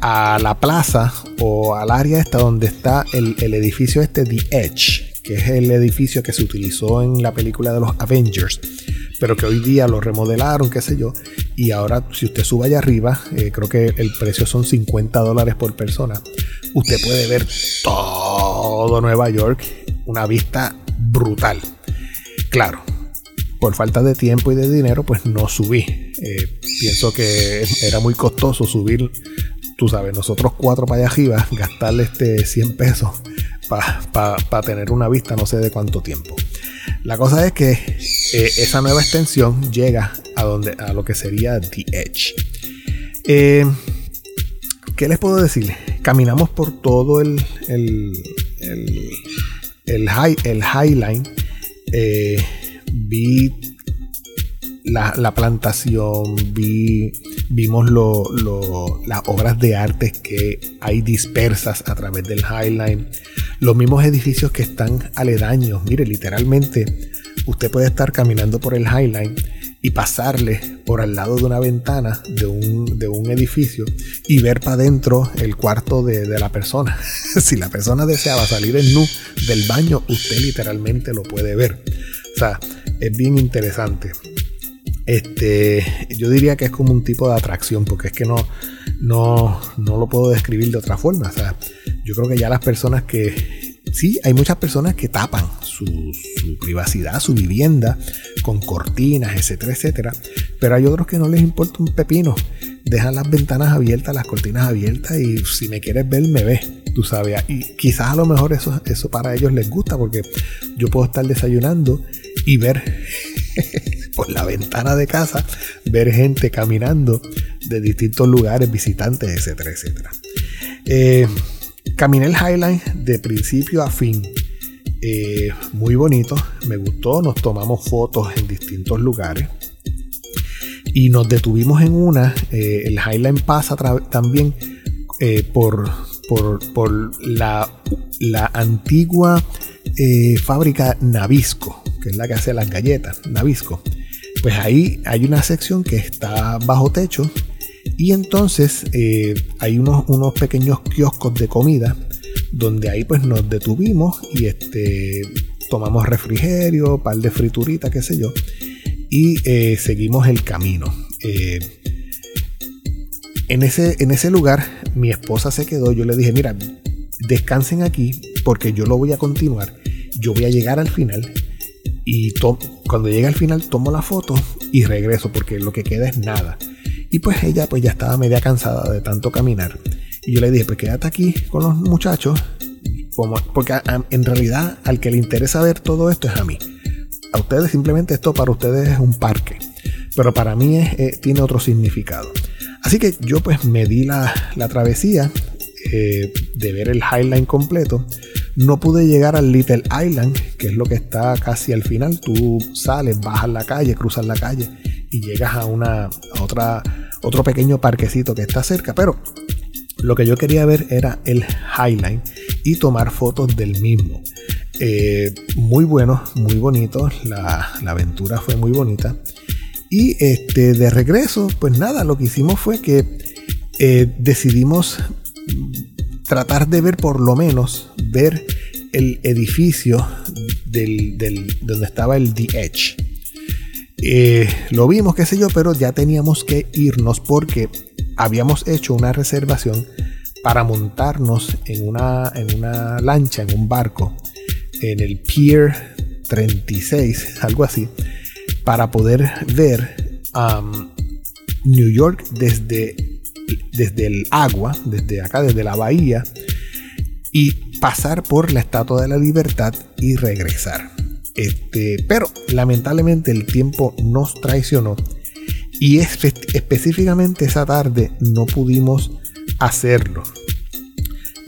a la plaza o al área esta donde está el, edificio este The Edge, que es el edificio que se utilizó en la película de los Avengers, pero que hoy día lo remodelaron, qué sé yo, y ahora si usted sube allá arriba, eh, creo que el precio son 50 dólares por persona, usted puede ver todo Nueva York, una vista brutal. Claro, por falta de tiempo y de dinero, pues no subí. Eh, pienso que era muy costoso subir, tú sabes, nosotros cuatro para allá arriba, gastarle este 100 pesos para tener una vista no sé de cuánto tiempo. La cosa es que eh, esa nueva extensión llega a, donde, a lo que sería The Edge. Eh, ¿Qué les puedo decir? caminamos por todo el, el, el, high, el Highline. Eh, vi la, plantación, vi, vimos las obras de arte que hay dispersas a través del Highline, los mismos edificios que están aledaños. Mire, literalmente, usted puede estar caminando por el Highline y pasarle por al lado de una ventana de un, de un edificio y ver para adentro el cuarto de, de, la persona. si la persona deseaba salir en nu del baño, usted literalmente lo puede ver. O sea, es bien interesante. Este, yo diría que es como un tipo de atracción, porque es que no, no, no lo puedo describir de otra forma. O sea, yo creo que ya las personas que. Sí, hay muchas personas que tapan su, privacidad, su vivienda, con cortinas, etcétera, etcétera. Pero hay otros que no les importa un pepino. Dejan las ventanas abiertas, las cortinas abiertas y si me quieres ver, me ves. Tú sabes. Y quizás a lo mejor eso, eso para ellos les gusta porque yo puedo estar desayunando y ver por la ventana de casa, ver gente caminando de distintos lugares, visitantes, etcétera, etcétera. Eh, caminé el Highline de principio a fin. Eh, muy bonito, me gustó, nos tomamos fotos en distintos lugares y nos detuvimos en una. Eh, el Highline pasa también por, por, la, la antigua fábrica Navisco, que es la que hace las galletas, Navisco pues ahí hay una sección que está bajo techo y entonces eh, hay unos, unos pequeños kioscos de comida donde ahí pues nos detuvimos y este, tomamos refrigerio, par de frituritas, qué sé yo, y eh, seguimos el camino. Eh, en, ese, en ese lugar mi esposa se quedó, yo le dije, mira, descansen aquí porque yo lo voy a continuar, yo voy a llegar al final y cuando llegue al final tomo la foto y regreso porque lo que queda es nada. Y pues ella pues ya estaba media cansada de tanto caminar. Y yo le dije, pues quédate aquí con los muchachos, porque en realidad al que le interesa ver todo esto es a mí. A ustedes simplemente esto para ustedes es un parque, pero para mí eh, tiene otro significado. Así que yo pues me di la, travesía eh, de ver el Highline completo no pude llegar al Little Island, que es lo que está casi al final. Tú sales, bajas la calle, cruzas la calle y llegas a una otra otro pequeño parquecito que está cerca, pero lo que yo quería ver era el Highline y tomar fotos del mismo. Eh, muy bueno, muy bonito, la, aventura fue muy bonita. Y este, de regreso, pues nada, lo que hicimos fue que eh, decidimos tratar de ver por lo menos, ver el edificio del, donde estaba el The Edge. Eh, lo vimos, qué sé yo, pero ya teníamos que irnos porque habíamos hecho una reservación para montarnos en una, en una lancha, en un barco, en el Pier 36, algo así, para poder ver um, New York desde desde el agua, desde acá, desde la bahía, y pasar por la Estatua de la Libertad y regresar. Este, pero lamentablemente el tiempo nos traicionó y específicamente esa tarde no pudimos hacerlo.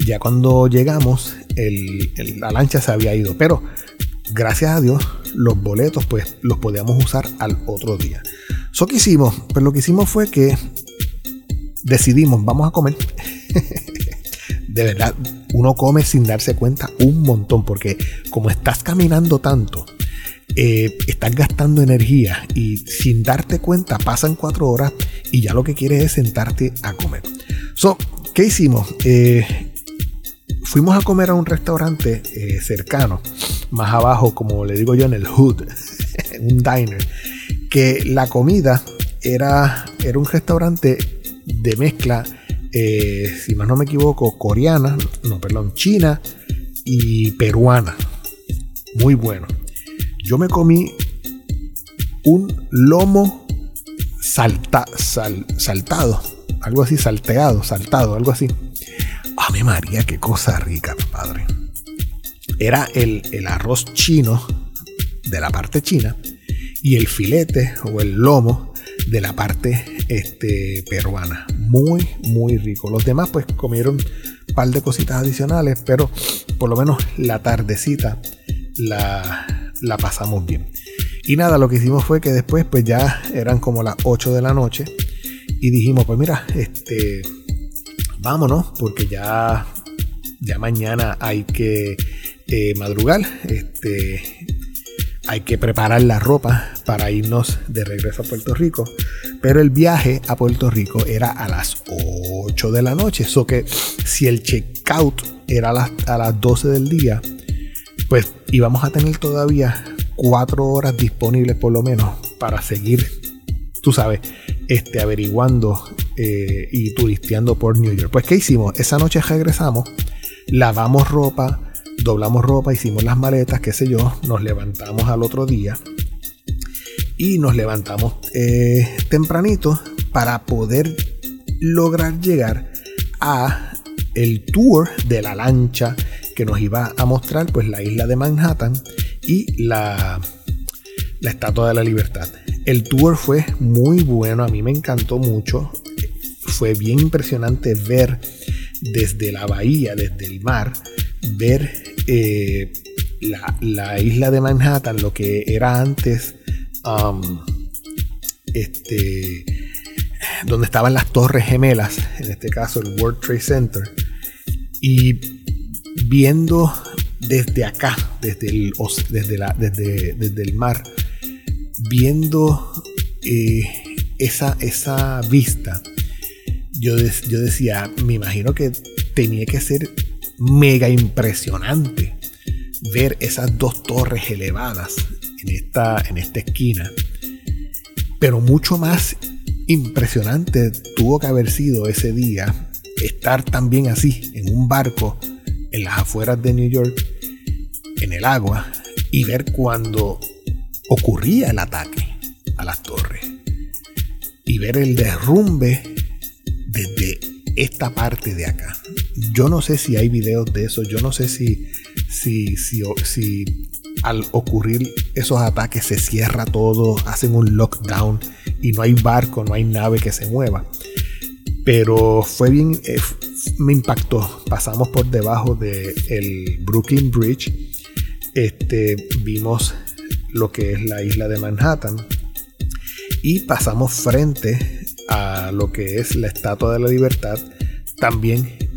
Ya cuando llegamos, la lancha se había ido, pero gracias a Dios los boletos pues los podíamos usar al otro día. So que hicimos, pues lo que hicimos fue que decidimos, vamos a comer. de verdad, uno come sin darse cuenta un montón, porque como estás caminando tanto, eh, estás gastando energía y sin darte cuenta pasan cuatro horas y ya lo que quieres es sentarte a comer. So, ¿qué hicimos? Eh, fuimos a comer a un restaurante eh, cercano, más abajo, como le digo yo, en el hood, un diner, que la comida era, era un restaurante de mezcla, eh, si más no me equivoco, coreana, no, perdón, china y peruana. Muy bueno. Yo me comí un lomo salta, saltado, algo así, salteado, saltado, algo así. A mi María, qué cosa rica, padre. Era el, el arroz chino de la parte china y el filete o el lomo de la parte este, peruana. muy, muy rico. Los demás pues comieron un par de cositas adicionales, pero por lo menos la tardecita la, la pasamos bien. Y nada, lo que hicimos fue que después pues ya eran como las 8 de la noche y dijimos pues mira, este, vámonos porque ya, ya mañana hay que eh, madrugar. Este, hay que preparar la ropa para irnos de regreso a Puerto Rico. Pero el viaje a Puerto Rico era a las 8 de la noche. Eso que si el checkout era a las, a las 12 del día, pues íbamos a tener todavía 4 horas disponibles por lo menos para seguir, tú sabes, este, averiguando eh, y turisteando por New York. Pues ¿qué hicimos? Esa noche regresamos, lavamos ropa, doblamos ropa, hicimos las maletas, qué sé yo, nos levantamos al otro día y nos levantamos eh, tempranito para poder lograr llegar a el tour de la lancha que nos iba a mostrar pues la isla de Manhattan y la, la Estatua de la Libertad. El tour fue muy bueno, a mí me encantó mucho. Fue bien impresionante ver desde la bahía, desde el mar, ver eh, la, isla de Manhattan, lo que era antes, este, donde estaban las torres gemelas, en este caso el World Trade Center, y viendo desde acá, desde el, desde la, desde, desde el mar, viendo eh, esa, esa vista, yo, yo decía, me imagino que tenía que ser mega impresionante ver esas dos torres elevadas en esta, en esta esquina. Pero mucho más impresionante tuvo que haber sido ese día estar también así, en un barco, en las afueras de New York, en el agua, y ver cuando ocurría el ataque a las torres. Y ver el derrumbe desde esta parte de acá. Yo no sé si hay videos de eso, yo no sé si, si, si, al ocurrir esos ataques se cierra todo, hacen un lockdown y no hay barco, no hay nave que se mueva. Pero fue bien, eh, me impactó. Pasamos por debajo del el Brooklyn Bridge, este, vimos lo que es la isla de Manhattan y pasamos frente a lo que es la Estatua de la Libertad. También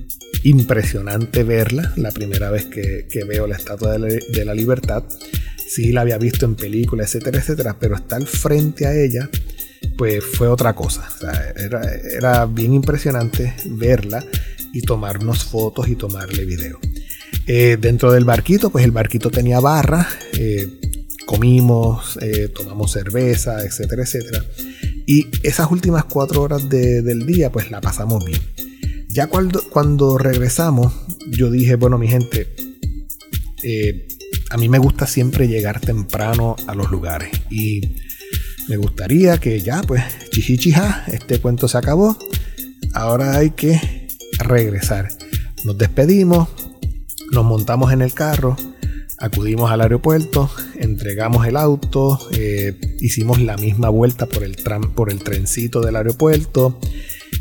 impresionante verla, la primera vez que, veo la Estatua de la, Libertad. Sí la había visto en películas, etcétera, etcétera, pero estar frente a ella, pues fue otra cosa. era, bien impresionante verla y tomarnos fotos y tomarle video. Eh, dentro del barquito, pues el barquito tenía barra, eh, comimos, eh, tomamos cerveza, etcétera, etcétera. Y esas últimas cuatro horas del día, pues la pasamos bien. Ya cuando, cuando regresamos, yo dije, bueno, mi gente, eh, a mí me gusta siempre llegar temprano a los lugares. Y me gustaría que ya, pues, chichichija, este cuento se acabó. Ahora hay que regresar. Nos despedimos, nos montamos en el carro Acudimos al aeropuerto, entregamos el auto, eh, hicimos la misma vuelta por el, tram, por el trencito del aeropuerto,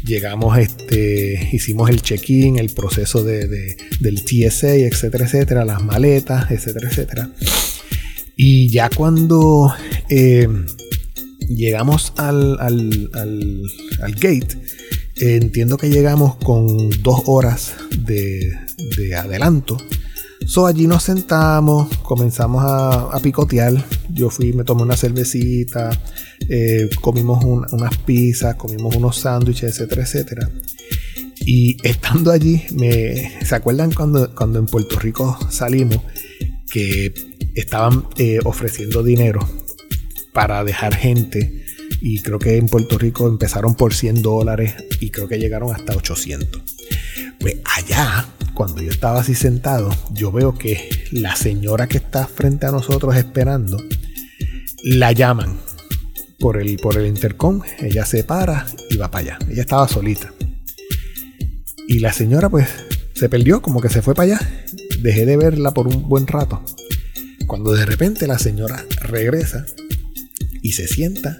llegamos, este, hicimos el check-in, el proceso de, del TSA, etcétera, etcétera, las maletas, etcétera, etcétera. Y ya cuando eh, llegamos al, al, al, gate, entiendo que llegamos con dos horas de adelanto So allí nos sentamos, comenzamos a, picotear. Yo fui, me tomé una cervecita, eh, comimos unas pizzas, comimos unos sándwiches, etcétera, etcétera. Y estando allí, me, ¿se acuerdan cuando, cuando en Puerto Rico salimos que estaban eh, ofreciendo dinero para dejar gente? Y creo que en Puerto Rico empezaron por 100 dólares y creo que llegaron hasta 800. Pues allá cuando yo estaba así sentado, yo veo que la señora que está frente a nosotros esperando, la llaman por el, por el intercom, ella se para y va para allá. Ella estaba solita. Y la señora pues se perdió, como que se fue para allá. Dejé de verla por un buen rato. Cuando de repente la señora regresa y se sienta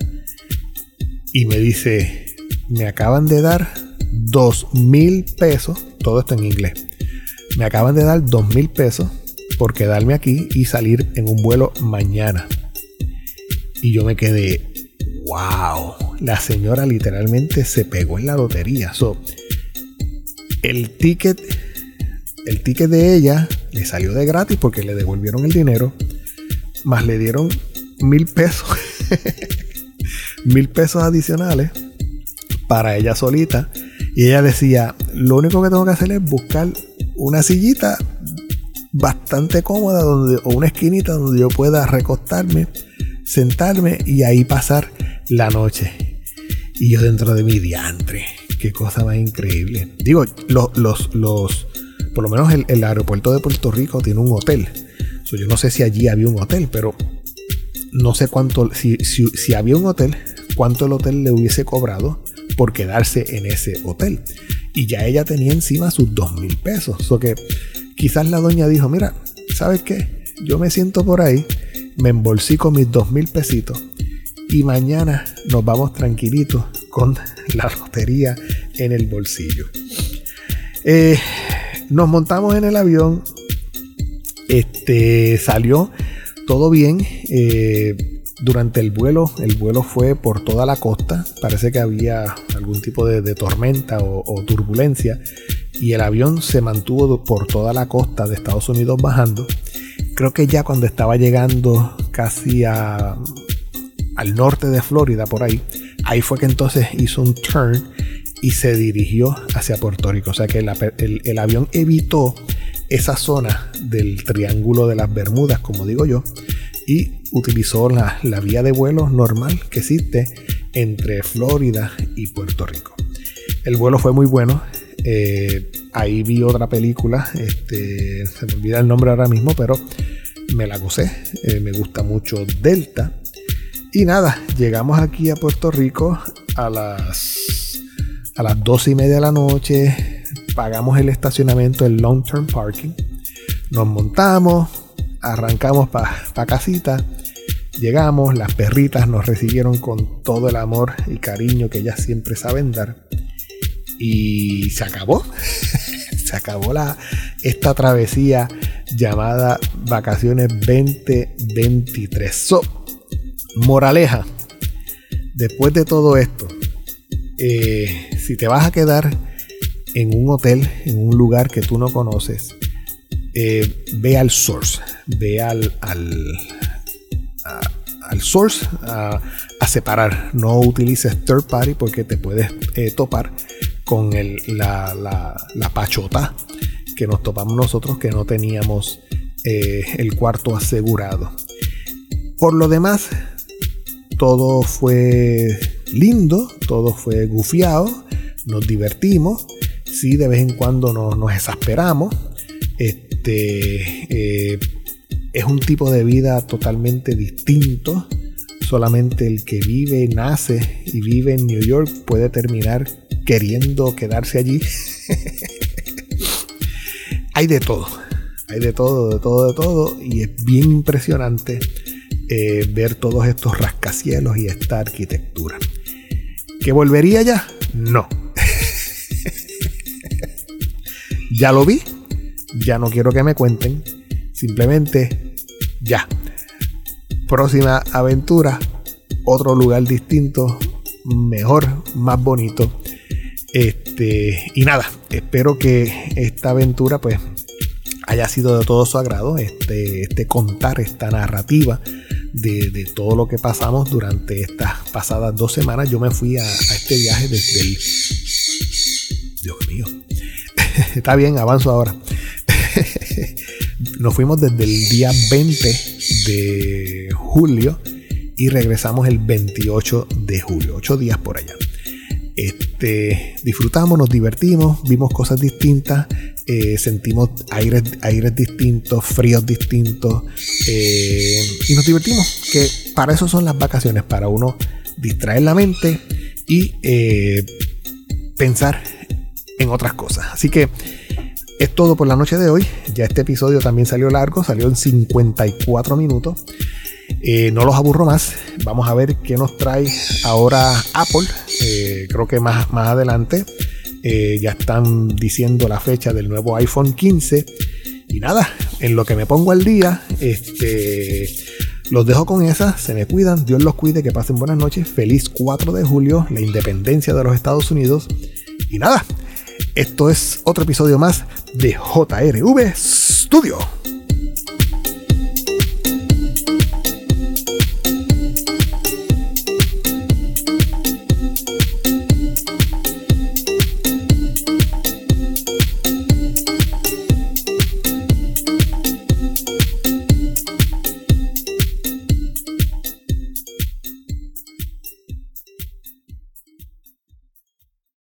y me dice, me acaban de dar dos mil pesos, todo esto en inglés. Me acaban de dar dos mil pesos por quedarme aquí y salir en un vuelo mañana. Y yo me quedé, wow, la señora literalmente se pegó en la lotería. So, el ticket, el ticket de ella le salió de gratis porque le devolvieron el dinero, más le dieron mil pesos, mil pesos adicionales para ella solita. Y ella decía, lo único que tengo que hacer es buscar una sillita bastante cómoda donde, o una esquinita donde yo pueda recostarme, sentarme y ahí pasar la noche. Y yo dentro de mi diantre, qué cosa más increíble. Digo, los, los, los por lo menos el, aeropuerto de Puerto Rico tiene un hotel. yo no sé si allí había un hotel, pero no sé cuánto, si, si, había un hotel, cuánto el hotel le hubiese cobrado por quedarse en ese hotel. Y ya ella tenía encima sus dos mil pesos. So que quizás la doña dijo, mira, ¿sabes qué? Yo me siento por ahí, me embolsí con mis dos mil pesitos y mañana nos vamos tranquilitos con la lotería en el bolsillo. Eh, nos montamos en el avión, este salió todo bien. Eh, durante el vuelo, el vuelo fue por toda la costa. Parece que había algún tipo de, tormenta o, turbulencia. Y el avión se mantuvo por toda la costa de Estados Unidos bajando. Creo que ya cuando estaba llegando casi a, al norte de Florida, por ahí, ahí fue que entonces hizo un turn y se dirigió hacia Puerto Rico. O sea que el, avión evitó esa zona del Triángulo de las Bermudas, como digo yo, y utilizó la, vía de vuelo normal que existe entre Florida y Puerto Rico. El vuelo fue muy bueno. Eh, ahí vi otra película, este, se me olvida el nombre ahora mismo, pero me la gocé. Eh, me gusta mucho Delta. Y nada, llegamos aquí a Puerto Rico a las, a las 12 y media de la noche. Pagamos el estacionamiento, el long term parking. Nos montamos, arrancamos para casita. Llegamos, las perritas nos recibieron con todo el amor y cariño que ellas siempre saben dar. Y se acabó. se acabó la, esta travesía llamada Vacaciones 2023. Moraleja, después de todo esto, eh, si te vas a quedar en un hotel, en un lugar que tú no conoces, eh, ve al source, ve al, al, al source a, separar. No utilices third party porque te puedes eh, topar con el, la, la, pachota que nos topamos nosotros que no teníamos el cuarto asegurado. Por lo demás, todo fue lindo, todo fue gufiado, nos divertimos, sí, de vez en cuando nos, exasperamos. Este eh, es un tipo de vida totalmente distinto. Solamente el que vive, nace y vive en New York puede terminar queriendo quedarse allí. hay de todo, hay de todo, de todo, de todo, y es bien impresionante eh, ver todos estos rascacielos y esta arquitectura. ¿Que volvería ya? No. ya lo vi, ya no quiero que me cuenten, simplemente ya. Próxima aventura, otro lugar distinto, mejor, más bonito. Este, y nada, espero que esta aventura pues haya sido de todo su agrado, este, este contar esta narrativa de, todo lo que pasamos durante estas pasadas dos semanas. Yo me fui a, este viaje desde el... Dios mío. Está bien, avanzo ahora. Nos fuimos desde el día 20 de julio y regresamos el 28 de julio, ocho días por allá. Este, disfrutamos, nos divertimos, vimos cosas distintas, eh, sentimos aires, aires distintos, fríos distintos eh, y nos divertimos. Que para eso son las vacaciones, para uno distraer la mente y eh, pensar en otras cosas. Así que es todo por la noche de hoy. Ya este episodio también salió largo, salió en 54 minutos. no los aburro más. Vamos a ver qué nos trae ahora Apple. creo que más, más adelante Eh, ya están diciendo la fecha del nuevo iPhone 15. Y nada, en lo que me pongo al día, este, los dejo con esa. Se me cuidan, Dios los cuide, que pasen buenas noches. Feliz 4 de julio, la independencia de los Estados Unidos. Y nada, esto es otro episodio más de JRV Studio.